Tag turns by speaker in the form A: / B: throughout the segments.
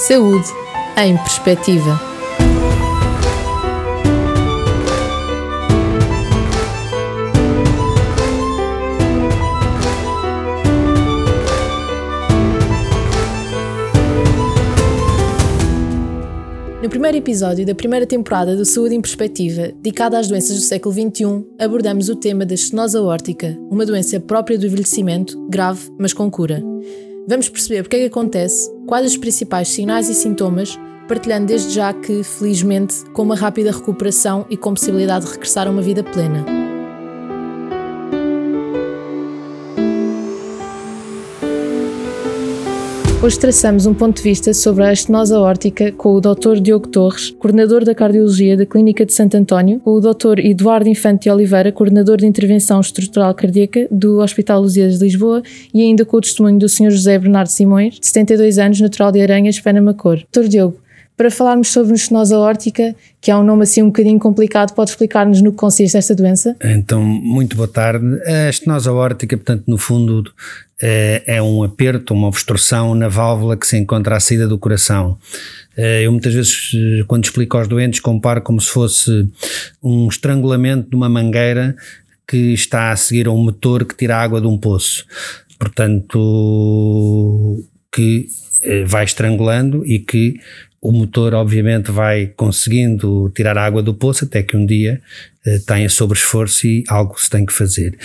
A: Saúde em Perspectiva. No primeiro episódio da primeira temporada do Saúde em Perspectiva, dedicada às doenças do século XXI, abordamos o tema da estenose aórtica, uma doença própria do envelhecimento, grave, mas com cura. Vamos perceber porque é que acontece, quais os principais sinais e sintomas, partilhando desde já que, felizmente, com uma rápida recuperação e com possibilidade de regressar a uma vida plena. Hoje traçamos um ponto de vista sobre a estenose aórtica com o Dr. Diogo Torres, coordenador da Cardiologia da Clínica de Santo António, com o Dr. Eduardo Infante de Oliveira, coordenador de Intervenção Estrutural Cardíaca do Hospital Lusíadas de Lisboa e ainda com o testemunho do Sr. José Bernardo Simões, de 72 anos, natural de Aranhas, Penamacor. Dr. Diogo, para falarmos sobre estenose aórtica, que é um nome assim um bocadinho complicado, pode explicar-nos no que consiste esta doença?
B: Então, muito boa tarde. A estenose aórtica, portanto, no fundo, é, é um aperto, uma obstrução na válvula que se encontra à saída do coração. É, eu muitas vezes, quando explico aos doentes, comparo como se fosse um estrangulamento de uma mangueira que está a seguir a um motor que tira água de um poço. Portanto, que eh, vai estrangulando e que o motor obviamente vai conseguindo tirar a água do poço até que um dia eh, tenha sobre esforço e algo se tem que fazer.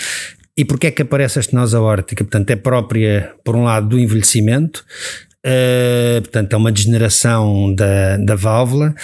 B: E porquê é que aparece a estenose aórtica? Portanto, é própria, por um lado, do envelhecimento, uh, portanto, é uma degeneração da, da válvula,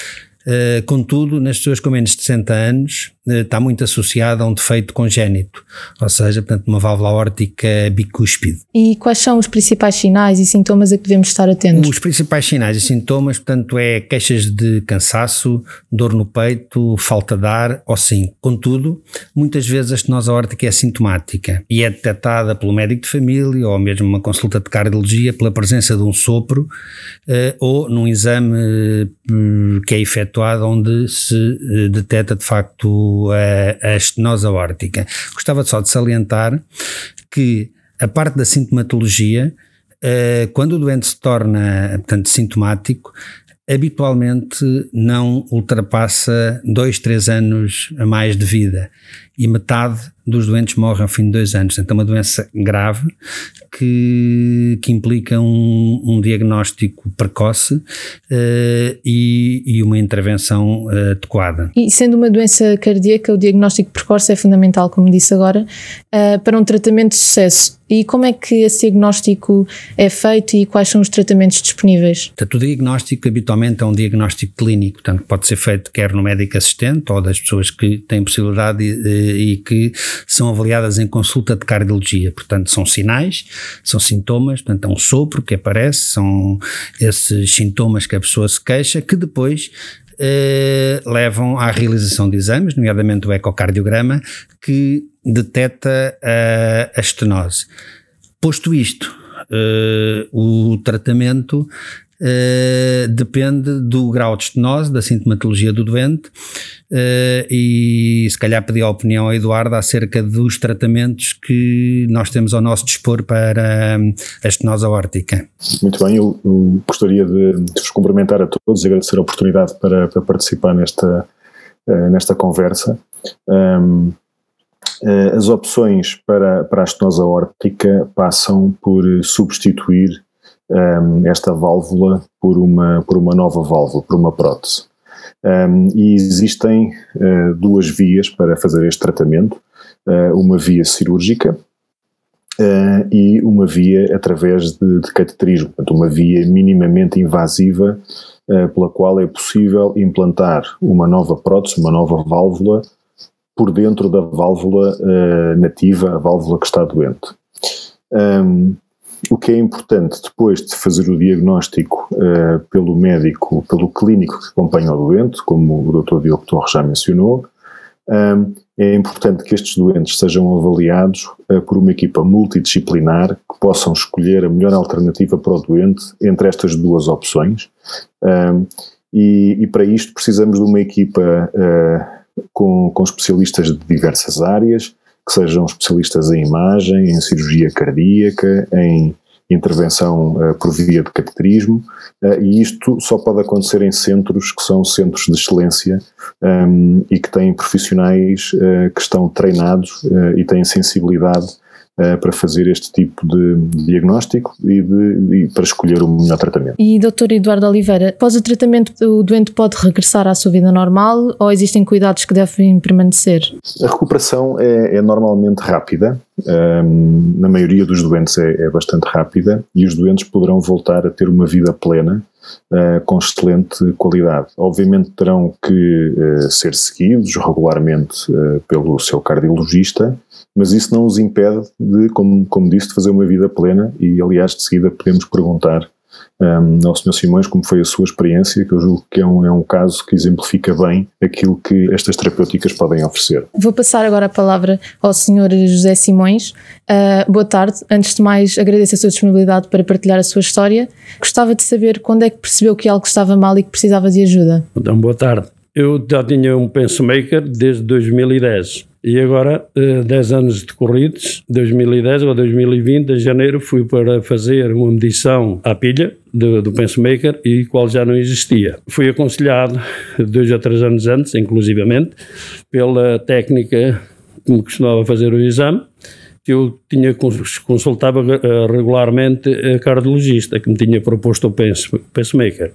B: uh, contudo, nas pessoas com menos de 60 anos, está muito associada a um defeito congénito, ou seja, portanto, uma válvula aórtica bicúspide.
A: E quais são os principais sinais e sintomas a que devemos estar atentos?
B: Os principais sinais e sintomas, portanto, é queixas de cansaço, dor no peito, falta de ar ou sim. Contudo, muitas vezes a estenose aórtica é sintomática e é detectada pelo médico de família ou mesmo uma consulta de cardiologia pela presença de um sopro uh, ou num exame uh, que é efetuado onde se detecta de facto a, a estenose aórtica. Gostava só de salientar que a parte da sintomatologia, uh, quando o doente se torna, portanto, sintomático, habitualmente não ultrapassa dois, três anos a mais de vida e metade dos doentes morrem ao fim de dois anos. Portanto, é uma doença grave que, que implica um, um diagnóstico precoce uh, e, e, uma intervenção uh, adequada.
A: E sendo uma doença cardíaca, o diagnóstico precoce é fundamental, como disse agora, uh, para um tratamento de sucesso. E como é que esse diagnóstico é feito e quais são os tratamentos disponíveis?
B: Portanto, o diagnóstico habitualmente é um diagnóstico clínico, portanto, pode ser feito quer no médico assistente ou das pessoas que têm possibilidade e que são avaliadas em consulta de cardiologia. Portanto, são sinais, são sintomas, portanto, é um sopro que aparece, são esses sintomas que a pessoa se queixa, que depois eh, levam à realização de exames, nomeadamente o ecocardiograma, que detecta a, a estenose. Posto isto, Uh, o tratamento uh, depende do grau de estenose, da sintomatologia do doente uh, e se calhar pedir a opinião ao Eduardo acerca dos tratamentos que nós temos ao nosso dispor para um, a estenose aórtica.
C: Muito bem, eu, eu gostaria de, de, vos cumprimentar a todos e agradecer a oportunidade para, para participar nesta, uh, nesta conversa. Um, as opções para, para a estenose aórtica passam por substituir um, esta válvula por uma, por uma nova válvula, por uma prótese. Um, e existem uh, duas vias para fazer este tratamento: uh, uma via cirúrgica uh, e uma via através de, de cateterismo, portanto, uma via minimamente invasiva pela qual é possível implantar uma nova prótese, uma nova válvula por dentro da válvula nativa, a válvula que está doente. Um, o que é importante depois de fazer o diagnóstico uh, pelo médico, pelo clínico que acompanha o doente, como o Dr. Diogo Torres já mencionou, um, eh, é importante que estes doentes sejam avaliados uh, por uma equipa multidisciplinar que possam escolher a melhor alternativa para o doente entre estas duas opções. Um, e, e, para isto precisamos de uma equipa uh, com, com especialistas de diversas áreas, que sejam especialistas em imagem, em cirurgia cardíaca, em intervenção por via de cateterismo, e isto só pode acontecer em centros que são centros de excelência um, e que têm profissionais que estão treinados e têm sensibilidade uh, para fazer este tipo de, diagnóstico e, de, e, para escolher o melhor tratamento.
A: E Dr. Eduardo Oliveira, após o tratamento, o doente pode regressar à sua vida normal ou existem cuidados que devem permanecer?
C: A recuperação é, é normalmente rápida, um, na maioria dos doentes é, é, bastante rápida e os doentes poderão voltar a ter uma vida plena uh, com excelente qualidade. Obviamente terão que uh, ser seguidos regularmente uh, pelo seu cardiologista mas isso não os impede de, como, como disse, de fazer uma vida plena e, aliás, de seguida podemos perguntar um, ao Sr. Simões como foi a sua experiência, que eu julgo que é um, é um caso que exemplifica bem aquilo que estas terapêuticas podem oferecer.
A: Vou passar agora a palavra ao Sr. José Simões. Uh, boa tarde. Antes de mais, agradeço a sua disponibilidade para partilhar a sua história. Gostava de saber quando é que percebeu que algo estava mal e que precisava de ajuda.
D: Então, boa tarde. Eu já tinha um pacemaker desde 2010 e agora, 10 eh, anos decorridos, 2010 ou 2020, em janeiro, fui para fazer uma medição à pilha do, do pacemaker e qual já não existia. Fui aconselhado, dois ou três anos antes, inclusivamente, pela técnica que me costumava fazer o exame, que eu tinha consultava eh, regularmente a cardiologista que me tinha proposto o pacemaker.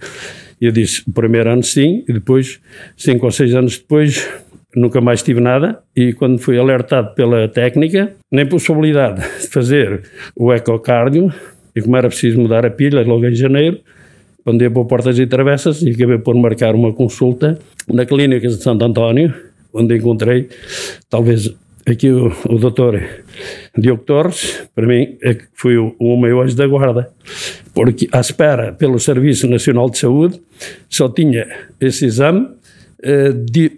D: Eu disse, o primeiro ano sim, e depois, cinco ou seis anos depois, nunca mais tive nada e quando fui alertado pela técnica, nem possibilidade de fazer o ecocardio e como era preciso mudar a pilha logo em janeiro, andei por portas e travessas e acabei por marcar uma consulta na clínica de Santo António, onde encontrei talvez aqui o, o doutor Diogo Torres, para mim, é foi o, o meu anjo da guarda, porque à espera pelo Serviço Nacional de Saúde só tinha esse exame eh, de,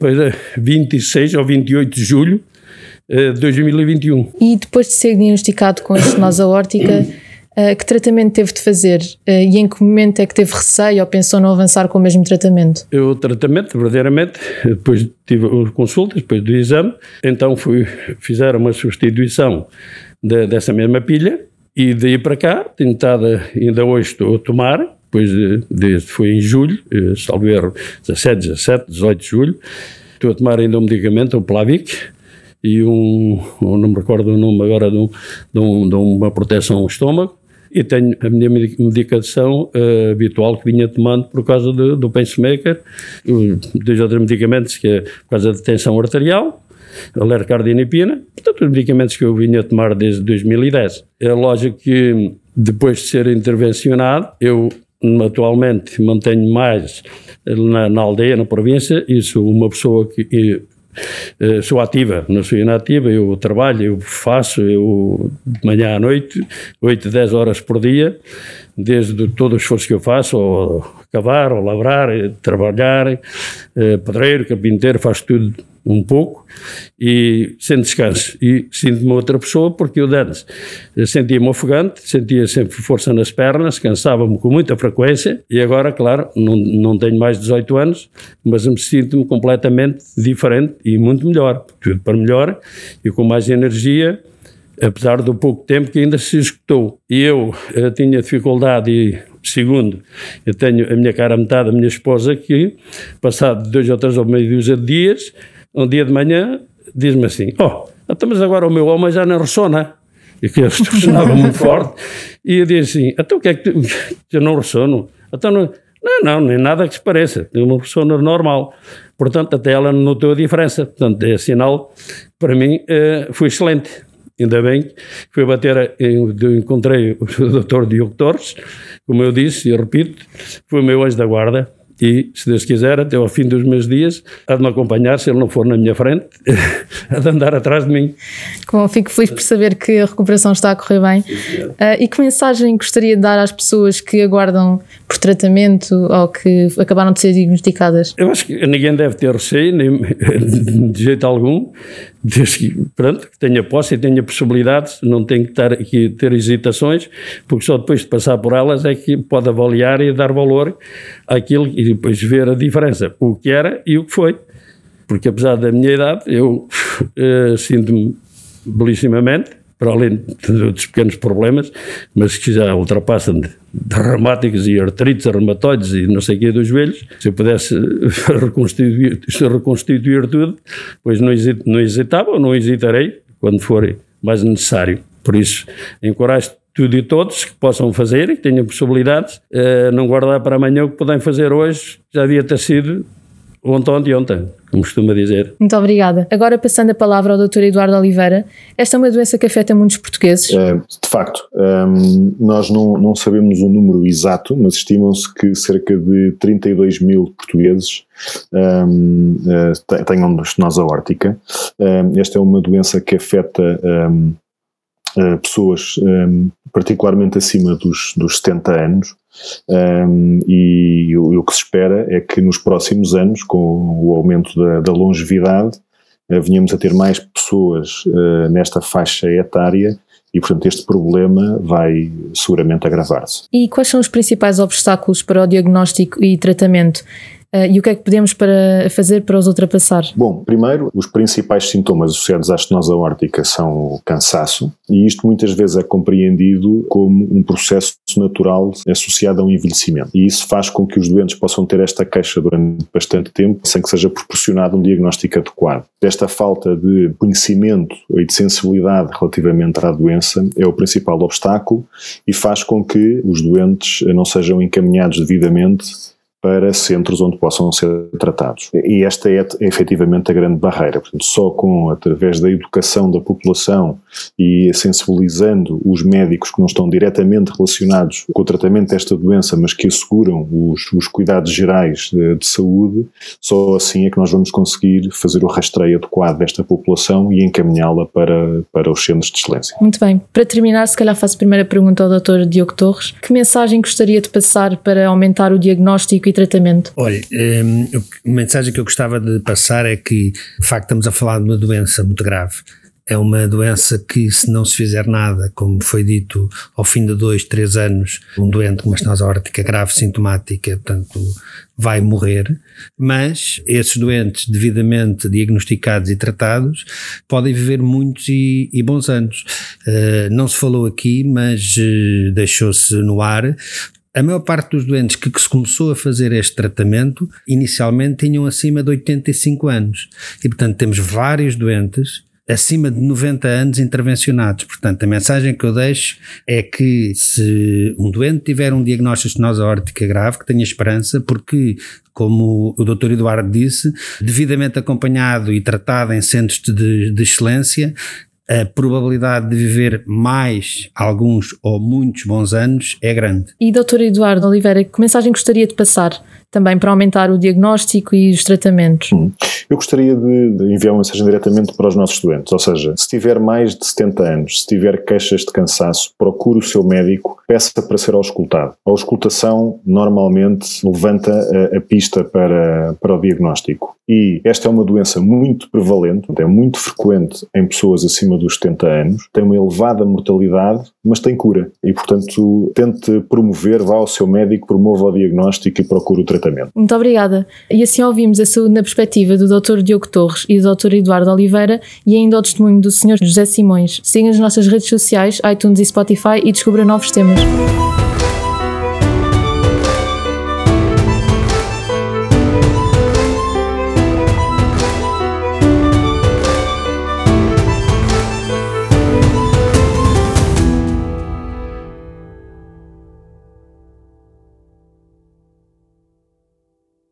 D: 26 ou 28 de julho eh, de 2021.
A: E depois de ser diagnosticado com estenose aórtica, uh, que tratamento teve de fazer? Uh, e em que momento é que teve receio ou pensou não avançar com o mesmo tratamento?
D: O tratamento, verdadeiramente, depois tive consultas, depois do exame, então fui, fizeram uma substituição de, dessa mesma pilha e daí para cá, tenho estado, ainda hoje estou a tomar, depois de, de, foi em julho, eh, salvo erro, 17, 17, 18 de julho, estou a tomar ainda um medicamento, o Plavix, e um, não me recordo o nome agora, de, um, de, um, de uma proteção ao estômago, e tenho a minha medicação uh, habitual que vinha tomando por causa do, do pacemaker, dois outros medicamentos que é por causa da tensão arterial, a lercardinipina, portanto os medicamentos que eu vinha tomar desde 2010. É lógico que depois de ser intervencionado, eu atualmente mantenho mais na, na, aldeia, na província, e sou uma pessoa que e, eh, sou ativa, não sou inativa, eu trabalho, eu faço, eu de manhã à noite, 8, 10 horas por dia, desde todo o esforço que eu faço, ou cavar, ou lavrar, trabalhar, eh, pedreiro, carpinteiro, faço tudo um pouco e sem descanso. E sinto-me outra pessoa porque eu antes sentia-me ofegante, sentia sempre força nas pernas, cansava-me com muita frequência e agora, claro, não, não tenho mais de 18 anos, mas me sinto-me completamente diferente e muito melhor, tudo para melhor e com mais energia apesar do pouco tempo que ainda se executou. E eu, eu eh, tinha dificuldade e Segundo, eu tenho a minha cara metade, a minha esposa, que, passado dois ou três ou meio dúzia de dias, um dia de manhã, diz-me assim: Oh, então, mas agora o meu homem já não ressona. E que eu ressonava muito forte. E eu disse assim: Então o que é que tu. Eu não ressono. Então não. Não, não, nem nada que se pareça. Tenho uma persona normal. Portanto, até ela notou a diferença. Portanto, é sinal, para mim, eh, foi excelente. Ainda bem que fui bater, eu encontrei o Dr. Diogo Torres, como eu disse e repito, foi o meu anjo da guarda, e, se Deus quiser, até ao fim dos meus dias, há de me acompanhar, se ele não for na minha frente, há de andar atrás de mim.
A: Bom, fico feliz por saber que a recuperação está a correr bem. Uh, e que mensagem gostaria de dar às pessoas que aguardam por tratamento ou que acabaram de ser diagnosticadas?
D: Eu acho que ninguém deve ter receio, nem, de jeito algum, desde que, pronto, que tenha posse e tenha possibilidades, não tem que estar aqui ter hesitações, porque só depois de passar por elas é que pode avaliar e dar valor àquilo depois ver a diferença, o que era e o que foi. Porque apesar da minha idade, eu uh, sinto-me belíssimamente, para além dos pequenos problemas, mas que já ultrapassam de, de reumáticos e artrites, reumatoides e não sei o que dos joelhos. Se eu pudesse reconstituir, reconstituir tudo, pois não, hesito, não hesitava ou não hesitarei quando for mais necessário. Por isso, encorajo tudo e todos que possam fazer e que tenham possibilidades, uh, não guardar para amanhã o que podem fazer hoje, já devia ter sido ontem de ontem, como costuma dizer.
A: Muito obrigada. Agora passando a palavra ao Dr. Eduardo Oliveira, esta é uma doença que afeta muitos portugueses?
C: É, de facto, um, ehm, nós não, não sabemos o número exato, mas estimam-se que cerca de 32 mil portugueses um, ehm, uh, tenham estenose aórtica. Um, ehm, esta é uma doença que afeta uh, pessoas particularmente acima dos, dos 70 anos, um, e o, o, que se espera é que nos próximos anos, com o aumento da, da longevidade, uh, venhamos a ter mais pessoas uh, nesta faixa etária e, portanto, este problema vai seguramente agravar-se.
A: E quais são os principais obstáculos para o diagnóstico e tratamento? Uh, e o que é que podemos para fazer para os ultrapassar?
C: Bom, primeiro, os principais sintomas associados à estenose aórtica são o cansaço, e isto muitas vezes é compreendido como um processo natural associado a um envelhecimento. E isso faz com que os doentes possam ter esta queixa durante bastante tempo, sem que seja proporcionado um diagnóstico adequado. Esta falta de conhecimento e de sensibilidade relativamente à doença é o principal obstáculo e faz com que os doentes não sejam encaminhados devidamente para centros onde possam ser tratados. E esta é efetivamente a grande barreira. Portanto, só com, através da educação da população e sensibilizando os médicos que não estão diretamente relacionados com o tratamento desta doença, mas que asseguram os, os cuidados gerais de, de, saúde, só assim é que nós vamos conseguir fazer o rastreio adequado desta população e encaminhá-la para, para os centros de excelência.
A: Muito bem. Para terminar, se calhar faço a primeira pergunta ao Dr. Diogo Torres. Que mensagem gostaria de passar para aumentar o diagnóstico e tratamento?
B: Olha, um, a mensagem que eu gostava de passar é que, de facto, estamos a falar de uma doença muito grave. É uma doença que, se não se fizer nada, como foi dito, ao fim de dois, três anos, um doente com uma estenose aórtica grave sintomática, portanto, vai morrer. Mas esses doentes devidamente diagnosticados e tratados podem viver muitos e, e bons anos. Uh, não se falou aqui, mas uh, deixou-se no ar a maior parte dos doentes que, que, se começou a fazer este tratamento inicialmente tinham acima de 85 anos. E, portanto, temos vários doentes acima de 90 anos intervencionados. Portanto, a mensagem que eu deixo é que se um doente tiver um diagnóstico de estenose aórtica grave, que tenha esperança, porque como o Dr. Eduardo disse, devidamente acompanhado e tratado em centros de, de excelência, a probabilidade de viver mais alguns ou muitos bons anos é grande.
A: E Dr. Eduardo Oliveira, que mensagem gostaria de passar também para aumentar o diagnóstico e os tratamentos? Hum.
C: Eu gostaria de, de, enviar uma mensagem diretamente para os nossos doentes, ou seja, se tiver mais de 70 anos, se tiver queixas de cansaço, procure o seu médico, peça para ser auscultado. A auscultação normalmente levanta a, a pista para, para o diagnóstico. E esta é uma doença muito prevalente, é muito frequente em pessoas acima dos 70 anos, tem uma elevada mortalidade, mas tem cura. E, portanto, tente promover, vá ao seu médico, promova o diagnóstico e procure o tratamento.
A: Muito obrigada. E assim ouvimos a saúde na perspectiva do Dr. Diogo Torres e do Dr. Eduardo Oliveira e ainda o testemunho do Sr. José Simões. Siga as nossas redes sociais, iTunes e Spotify e descubra novos temas.